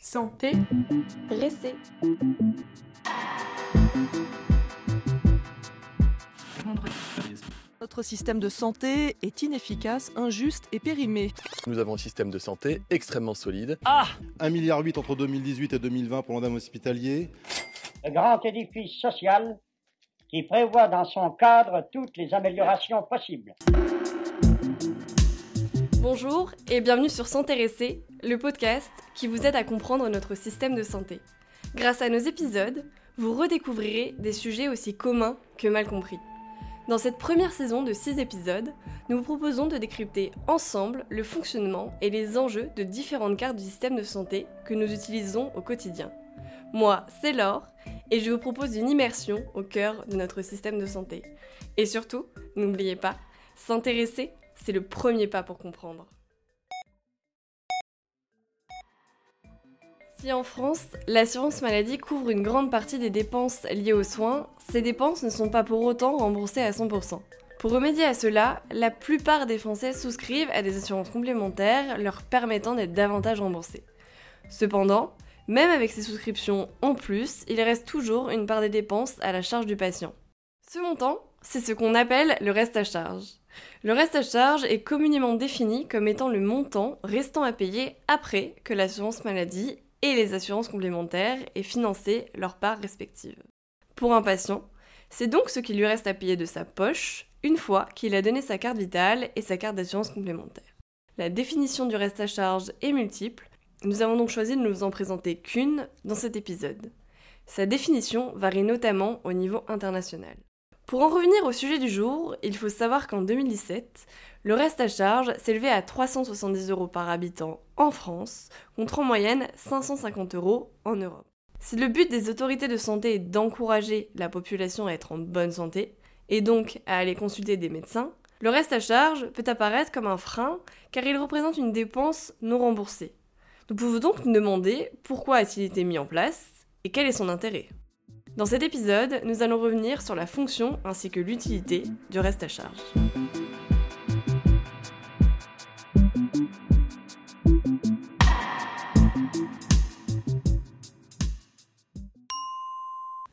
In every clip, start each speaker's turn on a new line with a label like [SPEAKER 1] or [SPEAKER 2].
[SPEAKER 1] Santé.
[SPEAKER 2] Restez.
[SPEAKER 3] Notre système de santé est inefficace, injuste et périmé.
[SPEAKER 4] Nous avons un système de santé extrêmement solide.
[SPEAKER 5] Ah 1,8 milliard entre 2018 et 2020 pour l'endame hospitalier.
[SPEAKER 6] Le grand édifice social qui prévoit dans son cadre toutes les améliorations possibles.
[SPEAKER 2] Bonjour et bienvenue sur S'intéresser, le podcast qui vous aide à comprendre notre système de santé. Grâce à nos épisodes, vous redécouvrirez des sujets aussi communs que mal compris. Dans cette première saison de 6 épisodes, nous vous proposons de décrypter ensemble le fonctionnement et les enjeux de différentes cartes du système de santé que nous utilisons au quotidien. Moi, c'est Laure, et je vous propose une immersion au cœur de notre système de santé. Et surtout, n'oubliez pas, s'intéresser, c'est le premier pas pour comprendre. Si en France, l'assurance maladie couvre une grande partie des dépenses liées aux soins, ces dépenses ne sont pas pour autant remboursées à 100%. Pour remédier à cela, la plupart des Français souscrivent à des assurances complémentaires leur permettant d'être davantage remboursés. Cependant, même avec ces souscriptions en plus, il reste toujours une part des dépenses à la charge du patient. Ce montant, c'est ce qu'on appelle le reste à charge. Le reste à charge est communément défini comme étant le montant restant à payer après que l'assurance maladie et les assurances complémentaires aient financé leur part respective. Pour un patient, c'est donc ce qui lui reste à payer de sa poche une fois qu'il a donné sa carte vitale et sa carte d'assurance complémentaire. La définition du reste à charge est multiple, nous avons donc choisi de ne vous en présenter qu'une dans cet épisode. Sa définition varie notamment au niveau international. Pour en revenir au sujet du jour, il faut savoir qu'en 2017, le reste à charge s'élevait à 370 euros par habitant en France, contre en moyenne 550 euros en Europe. Si le but des autorités de santé est d'encourager la population à être en bonne santé, et donc à aller consulter des médecins, le reste à charge peut apparaître comme un frein car il représente une dépense non remboursée. Nous pouvons donc nous demander pourquoi a-t-il été mis en place et quel est son intérêt? Dans cet épisode, nous allons revenir sur la fonction ainsi que l'utilité du reste à charge.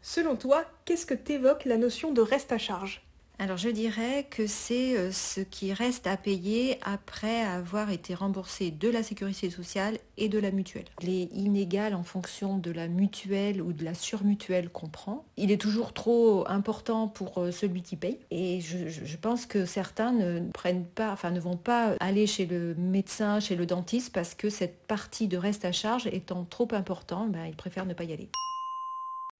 [SPEAKER 1] Selon toi, qu'est-ce que t'évoque la notion de reste à charge?
[SPEAKER 7] Alors je dirais que c'est euh, ce qui reste à payer après avoir été remboursé de la sécurité sociale et de la mutuelle. Il est inégal en fonction de la mutuelle ou de la surmutuelle qu'on prend. Il est toujours trop important pour euh, celui qui paye. Et je, pense que certains ne prennent pas, enfin ne vont pas aller chez le médecin, chez le dentiste parce que cette partie de reste à charge étant trop importante, ben, ils préfèrent ne pas y aller.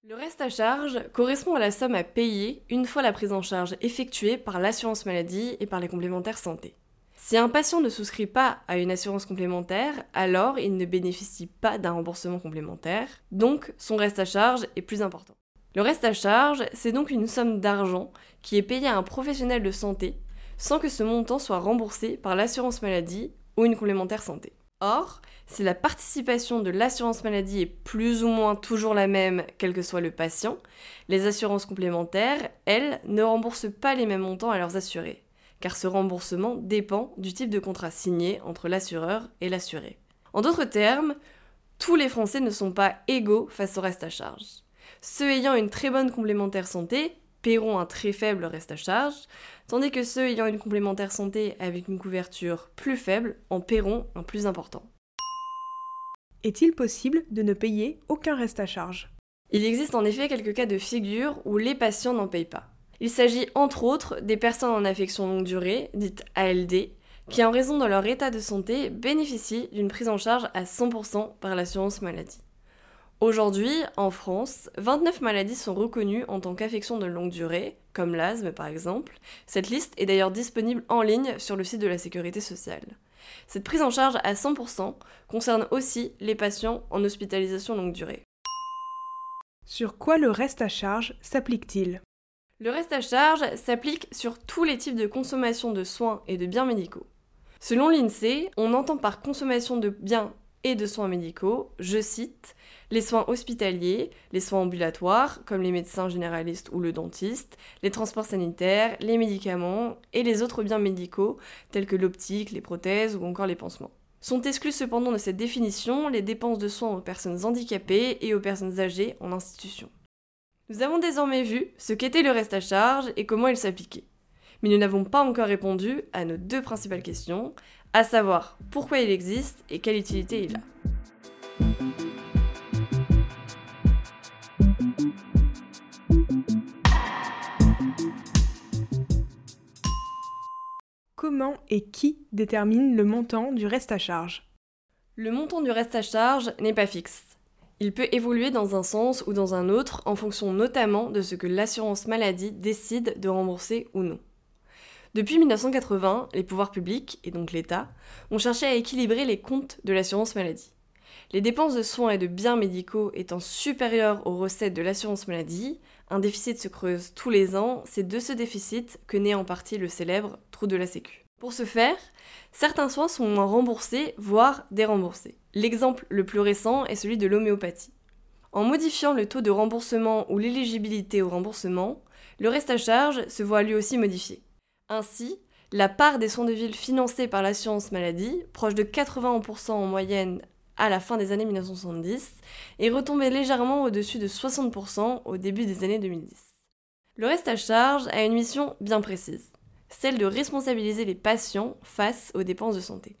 [SPEAKER 2] Le reste à charge correspond à la somme à payer une fois la prise en charge effectuée par l'assurance maladie et par les complémentaires santé. Si un patient ne souscrit pas à une assurance complémentaire, alors il ne bénéficie pas d'un remboursement complémentaire, donc son reste à charge est plus important. Le reste à charge, c'est donc une somme d'argent qui est payée à un professionnel de santé sans que ce montant soit remboursé par l'assurance maladie ou une complémentaire santé. Or, si la participation de l'assurance maladie est plus ou moins toujours la même, quel que soit le patient, les assurances complémentaires, elles, ne remboursent pas les mêmes montants à leurs assurés, car ce remboursement dépend du type de contrat signé entre l'assureur et l'assuré. En d'autres termes, tous les Français ne sont pas égaux face au reste à charge. Ceux ayant une très bonne complémentaire santé paieront un très faible reste à charge, tandis que ceux ayant une complémentaire santé avec une couverture plus faible en paieront un plus important.
[SPEAKER 1] Est-il possible de ne payer aucun reste à charge?
[SPEAKER 2] Il existe en effet quelques cas de figure où les patients n'en payent pas. Il s'agit entre autres des personnes en affection longue durée, dites ALD, qui en raison de leur état de santé bénéficient d'une prise en charge à 100% par l'assurance maladie. Aujourd'hui, en France, 29 maladies sont reconnues en tant qu'affection de longue durée, comme l'asthme par exemple. Cette liste est d'ailleurs disponible en ligne sur le site de la Sécurité sociale. Cette prise en charge à 100% concerne aussi les patients en hospitalisation longue durée.
[SPEAKER 1] Sur quoi le reste à charge s'applique-t-il?
[SPEAKER 2] Le reste à charge s'applique sur tous les types de consommation de soins et de biens médicaux. Selon l'INSEE, on entend par consommation de biens et de soins médicaux, je cite, les soins hospitaliers, les soins ambulatoires, comme les médecins généralistes ou le dentiste, les transports sanitaires, les médicaments et les autres biens médicaux, tels que l'optique, les prothèses ou encore les pansements. Sont exclues cependant de cette définition les dépenses de soins aux personnes handicapées et aux personnes âgées en institution. Nous avons désormais vu ce qu'était le reste à charge et comment il s'appliquait. Mais nous n'avons pas encore répondu à nos deux principales questions, à savoir pourquoi il existe et quelle utilité il a.
[SPEAKER 1] Comment et qui détermine le montant du reste à charge?
[SPEAKER 2] Le montant du reste à charge n'est pas fixe. Il peut évoluer dans un sens ou dans un autre en fonction notamment de ce que l'assurance maladie décide de rembourser ou non. Depuis 1980, les pouvoirs publics, et donc l'État, ont cherché à équilibrer les comptes de l'assurance maladie. Les dépenses de soins et de biens médicaux étant supérieures aux recettes de l'assurance maladie, un déficit se creuse tous les ans, c'est de ce déficit que naît en partie le célèbre trou de la Sécu. Pour ce faire, certains soins sont remboursés, voire déremboursés. L'exemple le plus récent est celui de l'homéopathie. En modifiant le taux de remboursement ou l'éligibilité au remboursement, le reste à charge se voit lui aussi modifié. Ainsi, la part des soins de ville financés par l'assurance maladie, proche de 80% en moyenne à la fin des années 1970 et retombait légèrement au-dessus de 60% au début des années 2010. Le reste à charge a une mission bien précise, celle de responsabiliser les patients face aux dépenses de santé.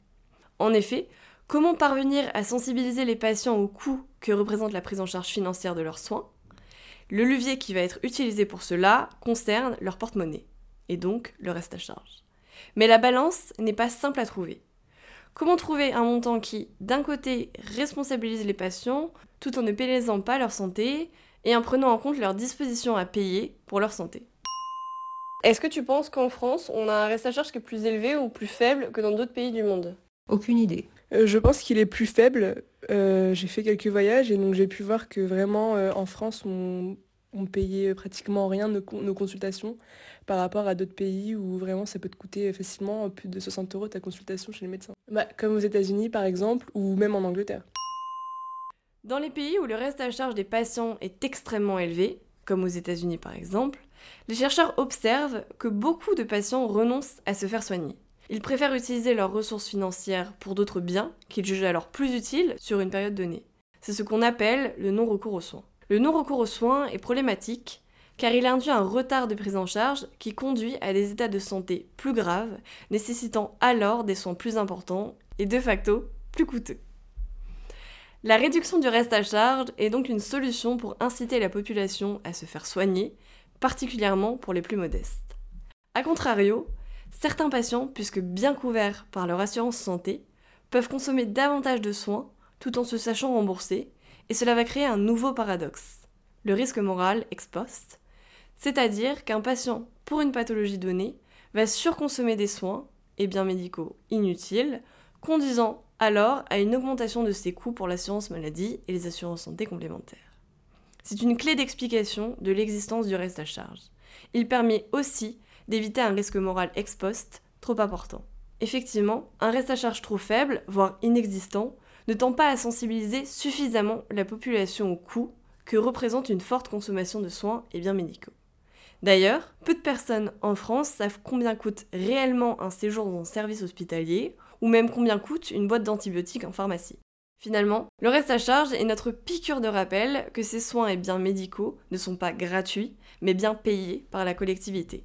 [SPEAKER 2] En effet, comment parvenir à sensibiliser les patients au coût que représente la prise en charge financière de leurs soins? Le levier qui va être utilisé pour cela concerne leur porte-monnaie, et donc le reste à charge. Mais la balance n'est pas simple à trouver. Comment trouver un montant qui, d'un côté, responsabilise les patients tout en ne pénalisant pas leur santé et en prenant en compte leurs dispositions à payer pour leur santé? Est-ce que tu penses qu'en France, on a un reste à charge qui est plus élevé ou plus faible que dans d'autres pays du monde?
[SPEAKER 7] Aucune idée.
[SPEAKER 8] Euh, je pense qu'il est plus faible. Euh, j'ai fait quelques voyages et donc j'ai pu voir que vraiment euh, en France, on, on payait pratiquement rien nos, consultations par rapport à d'autres pays où vraiment ça peut te coûter facilement plus de 60 euros ta consultation chez le médecin. Bah, comme aux États-Unis par exemple, ou même en Angleterre.
[SPEAKER 2] Dans les pays où le reste à charge des patients est extrêmement élevé, comme aux États-Unis par exemple, les chercheurs observent que beaucoup de patients renoncent à se faire soigner. Ils préfèrent utiliser leurs ressources financières pour d'autres biens qu'ils jugent alors plus utiles sur une période donnée. C'est ce qu'on appelle le non-recours aux soins. Le non-recours aux soins est problématique car il induit un retard de prise en charge qui conduit à des états de santé plus graves, nécessitant alors des soins plus importants et de facto plus coûteux. La réduction du reste à charge est donc une solution pour inciter la population à se faire soigner, particulièrement pour les plus modestes. A contrario, certains patients, puisque bien couverts par leur assurance santé, peuvent consommer davantage de soins tout en se sachant remboursés, et cela va créer un nouveau paradoxe, le risque moral ex post, c'est-à-dire qu'un patient, pour une pathologie donnée, va surconsommer des soins et biens médicaux inutiles, conduisant alors à une augmentation de ses coûts pour l'assurance maladie et les assurances santé complémentaires. C'est une clé d'explication de l'existence du reste à charge. Il permet aussi d'éviter un risque moral ex post trop important. Effectivement, un reste à charge trop faible, voire inexistant, ne tend pas à sensibiliser suffisamment la population au coût que représente une forte consommation de soins et biens médicaux. D'ailleurs, peu de personnes en France savent combien coûte réellement un séjour dans un service hospitalier, ou même combien coûte une boîte d'antibiotiques en pharmacie. Finalement, le reste à charge est notre piqûre de rappel que ces soins et biens médicaux ne sont pas gratuits, mais bien payés par la collectivité.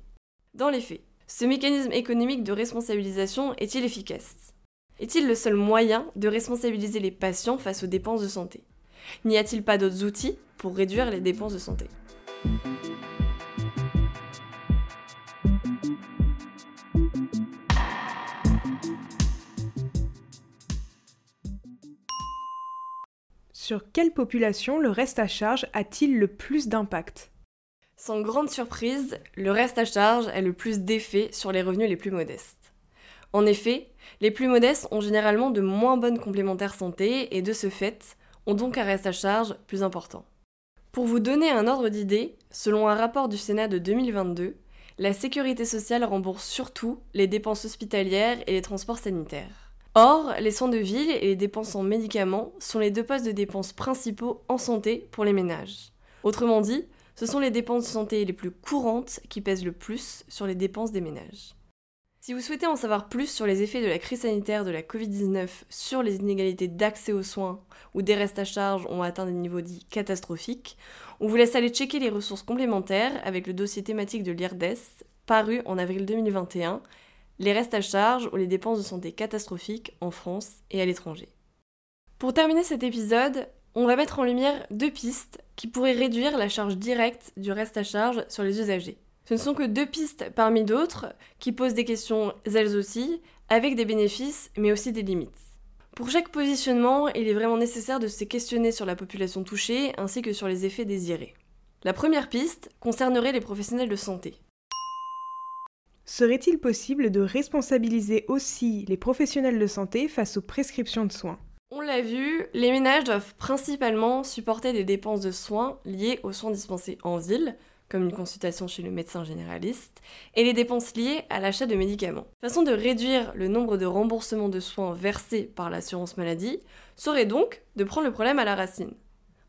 [SPEAKER 2] Dans les faits, ce mécanisme économique de responsabilisation est-il efficace? Est-il le seul moyen de responsabiliser les patients face aux dépenses de santé? N'y a-t-il pas d'autres outils pour réduire les dépenses de santé?
[SPEAKER 1] Sur quelle population le reste à charge a-t-il le plus d'impact?
[SPEAKER 2] Sans grande surprise, le reste à charge a le plus d'effet sur les revenus les plus modestes. En effet, les plus modestes ont généralement de moins bonnes complémentaires santé et de ce fait ont donc un reste à charge plus important. Pour vous donner un ordre d'idée, selon un rapport du Sénat de 2022, la sécurité sociale rembourse surtout les dépenses hospitalières et les transports sanitaires. Or, les soins de ville et les dépenses en médicaments sont les deux postes de dépenses principaux en santé pour les ménages. Autrement dit, ce sont les dépenses de santé les plus courantes qui pèsent le plus sur les dépenses des ménages. Si vous souhaitez en savoir plus sur les effets de la crise sanitaire de la Covid-19 sur les inégalités d'accès aux soins ou des restes à charge ont atteint des niveaux dits catastrophiques, on vous laisse aller checker les ressources complémentaires avec le dossier thématique de l'IRDES paru en avril 2021, les restes à charge ou les dépenses de santé catastrophiques en France et à l'étranger. Pour terminer cet épisode, on va mettre en lumière deux pistes qui pourraient réduire la charge directe du reste à charge sur les usagers. Ce ne sont que deux pistes parmi d'autres qui posent des questions elles aussi, avec des bénéfices mais aussi des limites. Pour chaque positionnement, il est vraiment nécessaire de se questionner sur la population touchée ainsi que sur les effets désirés. La première piste concernerait les professionnels de santé.
[SPEAKER 1] Serait-il possible de responsabiliser aussi les professionnels de santé face aux prescriptions de soins?
[SPEAKER 2] On l'a vu, les ménages doivent principalement supporter des dépenses de soins liées aux soins dispensés en ville, comme une consultation chez le médecin généraliste, et les dépenses liées à l'achat de médicaments. Façon de réduire le nombre de remboursements de soins versés par l'assurance maladie serait donc de prendre le problème à la racine.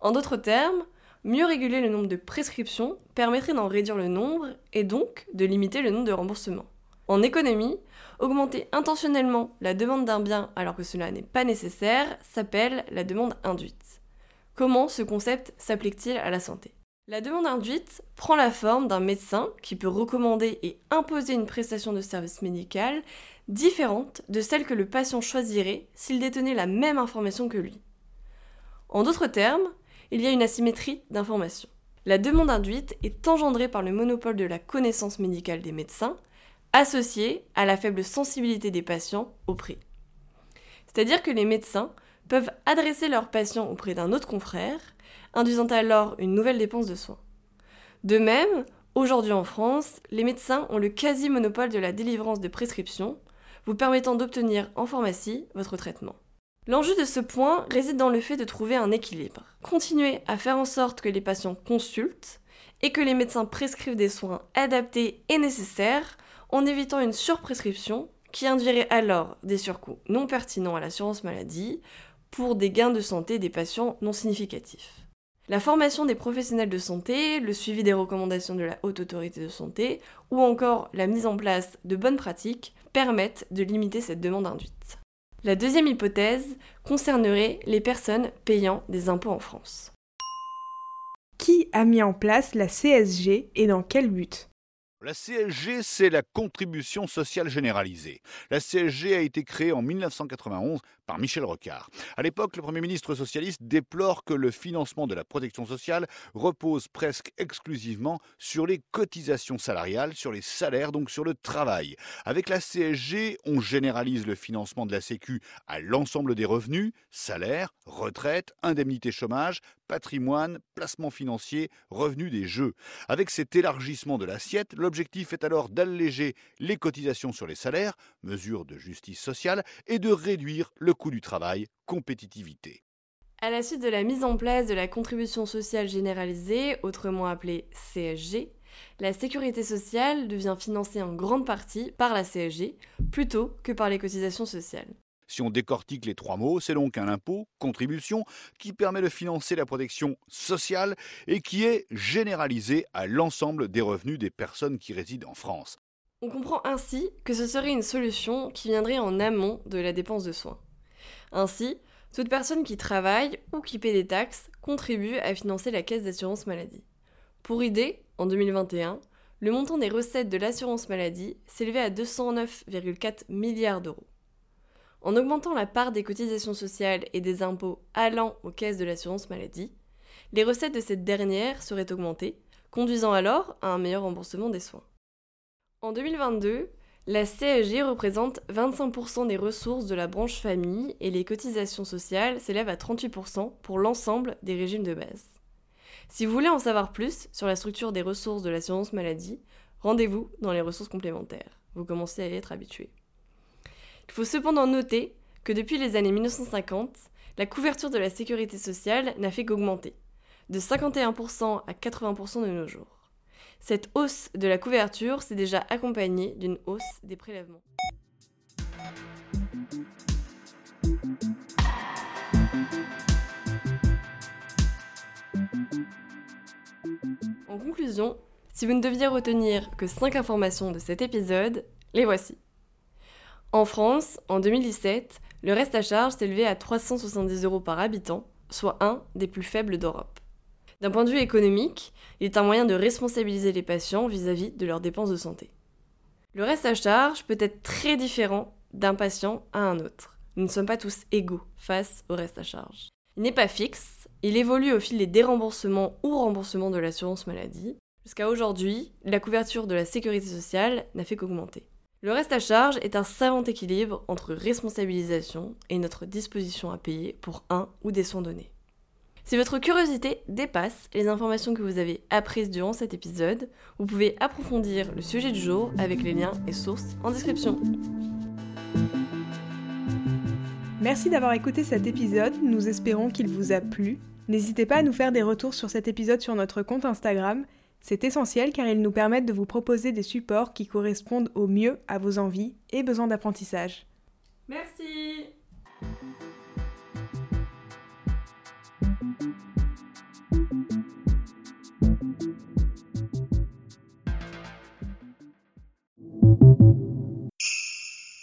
[SPEAKER 2] En d'autres termes, mieux réguler le nombre de prescriptions permettrait d'en réduire le nombre et donc de limiter le nombre de remboursements. En économie, augmenter intentionnellement la demande d'un bien alors que cela n'est pas nécessaire s'appelle la demande induite. Comment ce concept s'applique-t-il à la santé? La demande induite prend la forme d'un médecin qui peut recommander et imposer une prestation de service médical différente de celle que le patient choisirait s'il détenait la même information que lui. En d'autres termes, il y a une asymétrie d'information. La demande induite est engendrée par le monopole de la connaissance médicale des médecins, associée à la faible sensibilité des patients au prix. C'est-à-dire que les médecins peuvent adresser leurs patients auprès d'un autre confrère, induisant alors une nouvelle dépense de soins. De même, aujourd'hui en France, les médecins ont le quasi-monopole de la délivrance de prescriptions, vous permettant d'obtenir en pharmacie votre traitement. L'enjeu de ce point réside dans le fait de trouver un équilibre. Continuer à faire en sorte que les patients consultent et que les médecins prescrivent des soins adaptés et nécessaires en évitant une surprescription qui induirait alors des surcoûts non pertinents à l'assurance maladie pour des gains de santé des patients non significatifs. La formation des professionnels de santé, le suivi des recommandations de la Haute Autorité de Santé ou encore la mise en place de bonnes pratiques permettent de limiter cette demande induite. La deuxième hypothèse concernerait les personnes payant des impôts en France.
[SPEAKER 1] Qui a mis en place la CSG et dans quel but?
[SPEAKER 9] La CSG, c'est la contribution sociale généralisée. La CSG a été créée en 1991 par Michel Rocard. À l'époque, le Premier ministre socialiste déplore que le financement de la protection sociale repose presque exclusivement sur les cotisations salariales, sur les salaires, donc sur le travail. Avec la CSG, on généralise le financement de la Sécu à l'ensemble des revenus, salaires, retraites, indemnités chômage, patrimoine, placement financier, revenus des jeux. Avec cet élargissement de l'assiette, l'objectif est alors d'alléger les cotisations sur les salaires, mesure de justice sociale, et de réduire le coût du travail, compétitivité.
[SPEAKER 2] À la suite de la mise en place de la contribution sociale généralisée, autrement appelée CSG, la sécurité sociale devient financée en grande partie par la CSG plutôt que par les cotisations sociales.
[SPEAKER 9] Si on décortique les trois mots, c'est donc un impôt, contribution, qui permet de financer la protection sociale et qui est généralisé à l'ensemble des revenus des personnes qui résident en France.
[SPEAKER 2] On comprend ainsi que ce serait une solution qui viendrait en amont de la dépense de soins. Ainsi, toute personne qui travaille ou qui paie des taxes contribue à financer la caisse d'assurance maladie. Pour idée, en 2021, le montant des recettes de l'assurance maladie s'élevait à 209,4 milliards d'euros. En augmentant la part des cotisations sociales et des impôts allant aux caisses de l'assurance maladie, les recettes de cette dernière seraient augmentées, conduisant alors à un meilleur remboursement des soins. En 2022, la CSG représente 25% des ressources de la branche famille et les cotisations sociales s'élèvent à 38% pour l'ensemble des régimes de base. Si vous voulez en savoir plus sur la structure des ressources de l'assurance maladie, rendez-vous dans les ressources complémentaires. Vous commencez à y être habitué. Il faut cependant noter que depuis les années 1950, la couverture de la sécurité sociale n'a fait qu'augmenter, de 51% à 80% de nos jours. Cette hausse de la couverture s'est déjà accompagnée d'une hausse des prélèvements. En conclusion, si vous ne deviez retenir que 5 informations de cet épisode, les voici. En France, en 2017, le reste à charge s'élevait à 370 euros par habitant, soit un des plus faibles d'Europe. D'un point de vue économique, il est un moyen de responsabiliser les patients vis-à-vis de leurs dépenses de santé. Le reste à charge peut être très différent d'un patient à un autre. Nous ne sommes pas tous égaux face au reste à charge. Il n'est pas fixe, il évolue au fil des déremboursements ou remboursements de l'assurance maladie. Jusqu'à aujourd'hui, la couverture de la sécurité sociale n'a fait qu'augmenter. Le reste à charge est un savant équilibre entre responsabilisation et notre disposition à payer pour un ou des soins donnés. Si votre curiosité dépasse les informations que vous avez apprises durant cet épisode, vous pouvez approfondir le sujet du jour avec les liens et sources en description.
[SPEAKER 1] Merci d'avoir écouté cet épisode, nous espérons qu'il vous a plu. N'hésitez pas à nous faire des retours sur cet épisode sur notre compte Instagram, c'est essentiel car ils nous permettent de vous proposer des supports qui correspondent au mieux à vos envies et besoins d'apprentissage.
[SPEAKER 2] Merci